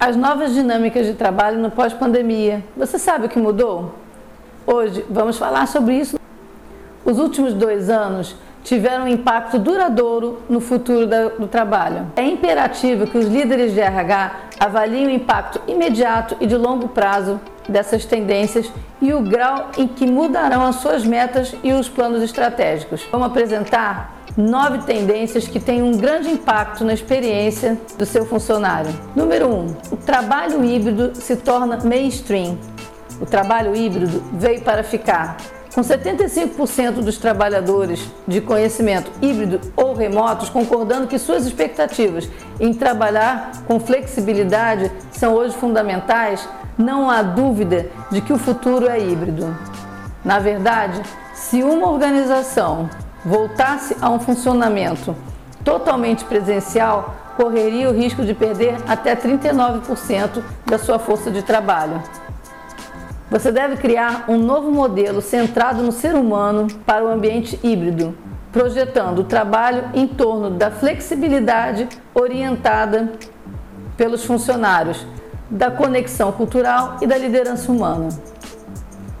As novas dinâmicas de trabalho no pós-pandemia. Você sabe o que mudou? Hoje vamos falar sobre isso. Os últimos dois anos tiveram um impacto duradouro no futuro do trabalho. É imperativo que os líderes de RH avaliem o impacto imediato e de longo prazo dessas tendências e o grau em que mudarão as suas metas e os planos estratégicos. Vamos apresentar nove tendências que têm um grande impacto na experiência do seu funcionário. Número 1. Um, o trabalho híbrido se torna mainstream. O trabalho híbrido veio para ficar. Com 75% dos trabalhadores de conhecimento híbrido ou remotos concordando que suas expectativas em trabalhar com flexibilidade são hoje fundamentais, não há dúvida de que o futuro é híbrido. Na verdade, se uma organização voltasse a um funcionamento totalmente presencial, correria o risco de perder até 39% da sua força de trabalho. Você deve criar um novo modelo centrado no ser humano para o ambiente híbrido, projetando o trabalho em torno da flexibilidade orientada pelos funcionários, da conexão cultural e da liderança humana.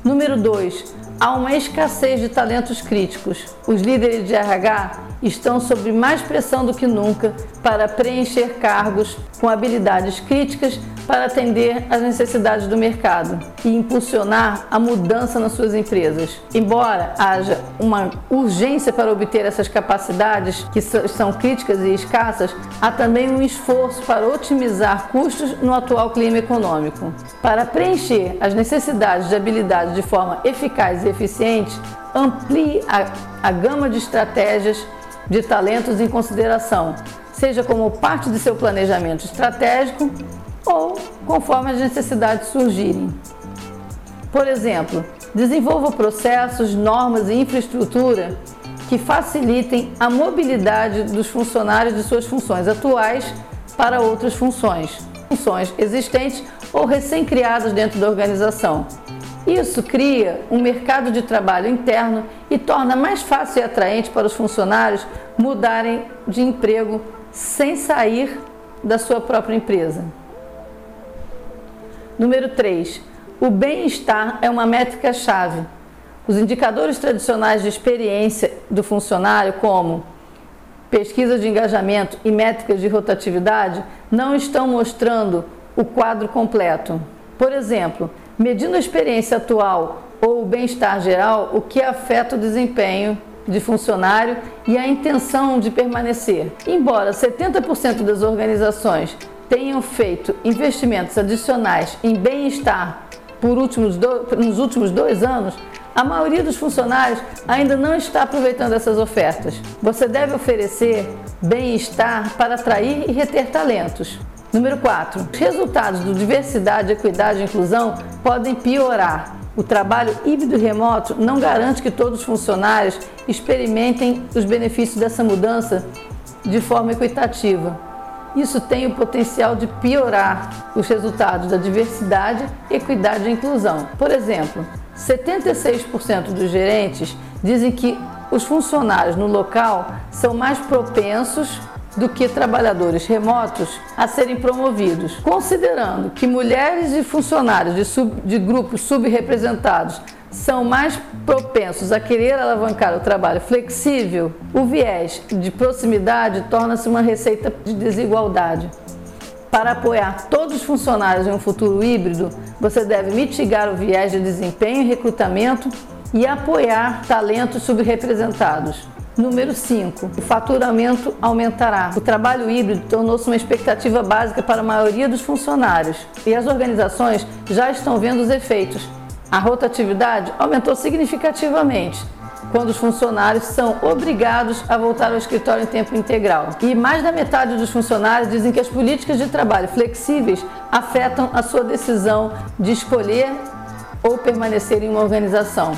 Número 2 Há uma escassez de talentos críticos. Os líderes de RH estão sob mais pressão do que nunca para preencher cargos com habilidades críticas para atender às necessidades do mercado e impulsionar a mudança nas suas empresas. Embora haja uma urgência para obter essas capacidades que são críticas e escassas, há também um esforço para otimizar custos no atual clima econômico. Para preencher as necessidades de habilidades de forma eficaz e eficiente, amplie a, a gama de estratégias de talentos em consideração, seja como parte de seu planejamento estratégico ou conforme as necessidades surgirem. Por exemplo, desenvolva processos, normas e infraestrutura que facilitem a mobilidade dos funcionários de suas funções atuais para outras funções, funções existentes ou recém-criadas dentro da organização. Isso cria um mercado de trabalho interno e torna mais fácil e atraente para os funcionários mudarem de emprego sem sair da sua própria empresa. Número 3. O bem-estar é uma métrica-chave. Os indicadores tradicionais de experiência do funcionário, como pesquisa de engajamento e métricas de rotatividade, não estão mostrando o quadro completo. Por exemplo, medindo a experiência atual ou o bem-estar geral, o que afeta o desempenho de funcionário e a intenção de permanecer. Embora 70% das organizações tenham feito investimentos adicionais em bem-estar por últimos nos últimos dois anos, a maioria dos funcionários ainda não está aproveitando essas ofertas. Você deve oferecer bem-estar para atrair e reter talentos. Número 4. Os resultados do diversidade, equidade e inclusão podem piorar. O trabalho híbrido e remoto não garante que todos os funcionários experimentem os benefícios dessa mudança de forma equitativa. Isso tem o potencial de piorar os resultados da diversidade, equidade e inclusão. Por exemplo, 76% dos gerentes dizem que os funcionários no local são mais propensos do que trabalhadores remotos a serem promovidos. Considerando que mulheres e funcionários de, sub, de grupos subrepresentados são mais propensos a querer alavancar o trabalho flexível, o viés de proximidade torna-se uma receita de desigualdade. Para apoiar todos os funcionários em um futuro híbrido, você deve mitigar o viés de desempenho e recrutamento e apoiar talentos subrepresentados. Número 5. O faturamento aumentará. O trabalho híbrido tornou-se uma expectativa básica para a maioria dos funcionários e as organizações já estão vendo os efeitos a rotatividade aumentou significativamente quando os funcionários são obrigados a voltar ao escritório em tempo integral. E mais da metade dos funcionários dizem que as políticas de trabalho flexíveis afetam a sua decisão de escolher ou permanecer em uma organização.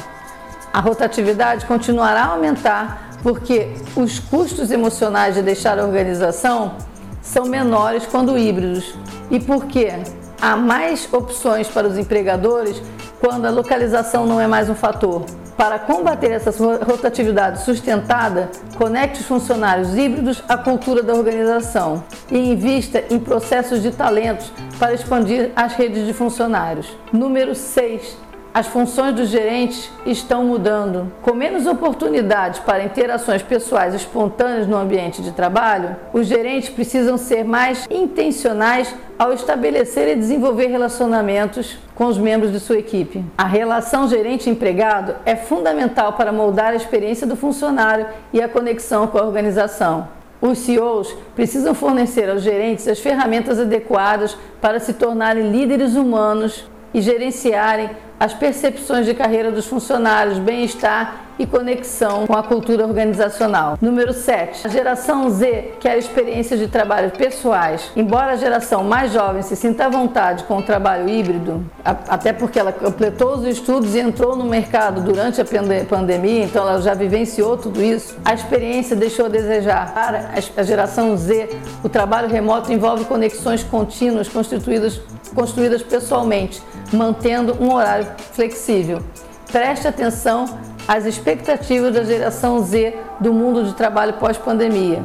A rotatividade continuará a aumentar porque os custos emocionais de deixar a organização são menores quando híbridos e porque há mais opções para os empregadores quando a localização não é mais um fator. Para combater essa rotatividade sustentada, conecte os funcionários híbridos à cultura da organização e invista em processos de talentos para expandir as redes de funcionários. Número 6 as funções dos gerentes estão mudando. Com menos oportunidades para interações pessoais espontâneas no ambiente de trabalho, os gerentes precisam ser mais intencionais ao estabelecer e desenvolver relacionamentos com os membros de sua equipe. A relação gerente-empregado é fundamental para moldar a experiência do funcionário e a conexão com a organização. Os CEOs precisam fornecer aos gerentes as ferramentas adequadas para se tornarem líderes humanos e gerenciarem as percepções de carreira dos funcionários, bem-estar e conexão com a cultura organizacional. Número 7. A geração Z quer experiências de trabalho pessoais. Embora a geração mais jovem se sinta à vontade com o trabalho híbrido, até porque ela completou os estudos e entrou no mercado durante a pandemia, então ela já vivenciou tudo isso, a experiência deixou a desejar. Para a geração Z, o trabalho remoto envolve conexões contínuas constituídas, construídas pessoalmente, mantendo um horário flexível. Preste atenção às expectativas da geração Z do mundo de trabalho pós-pandemia.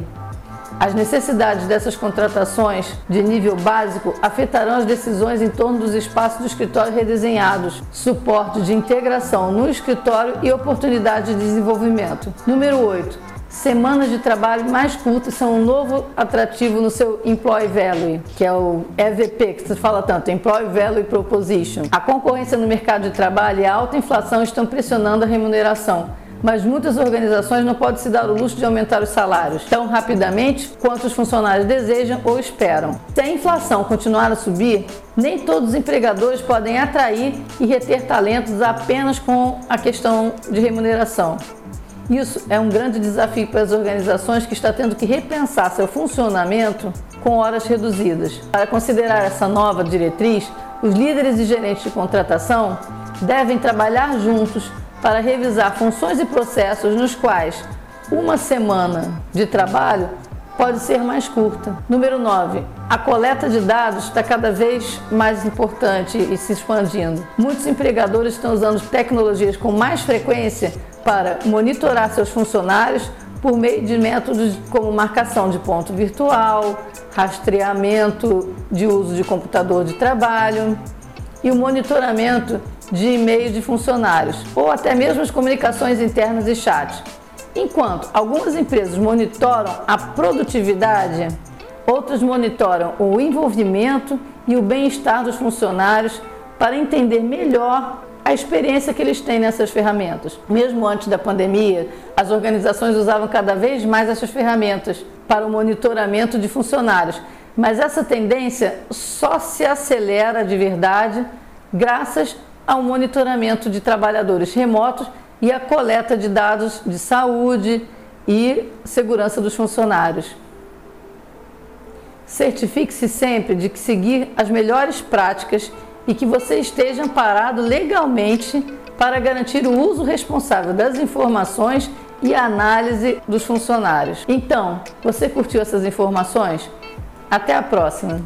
As necessidades dessas contratações de nível básico afetarão as decisões em torno dos espaços do escritório redesenhados, suporte de integração no escritório e oportunidade de desenvolvimento. Número 8 Semanas de trabalho mais curtas são um novo atrativo no seu Employee Value, que é o EVP, que você fala tanto, Employee Value Proposition. A concorrência no mercado de trabalho e a alta inflação estão pressionando a remuneração mas muitas organizações não podem se dar o luxo de aumentar os salários tão rapidamente quanto os funcionários desejam ou esperam. Se a inflação continuar a subir, nem todos os empregadores podem atrair e reter talentos apenas com a questão de remuneração. Isso é um grande desafio para as organizações que estão tendo que repensar seu funcionamento com horas reduzidas. Para considerar essa nova diretriz, os líderes e gerentes de contratação devem trabalhar juntos para revisar funções e processos nos quais uma semana de trabalho pode ser mais curta. Número 9. A coleta de dados está cada vez mais importante e se expandindo. Muitos empregadores estão usando tecnologias com mais frequência para monitorar seus funcionários por meio de métodos como marcação de ponto virtual, rastreamento de uso de computador de trabalho e o monitoramento de e-mails de funcionários, ou até mesmo as comunicações internas e chats. Enquanto algumas empresas monitoram a produtividade, outras monitoram o envolvimento e o bem-estar dos funcionários para entender melhor a experiência que eles têm nessas ferramentas. Mesmo antes da pandemia, as organizações usavam cada vez mais essas ferramentas para o monitoramento de funcionários, mas essa tendência só se acelera de verdade graças ao monitoramento de trabalhadores remotos e à coleta de dados de saúde e segurança dos funcionários. Certifique-se sempre de que seguir as melhores práticas e que você esteja amparado legalmente para garantir o uso responsável das informações e a análise dos funcionários. Então, você curtiu essas informações? Até a próxima!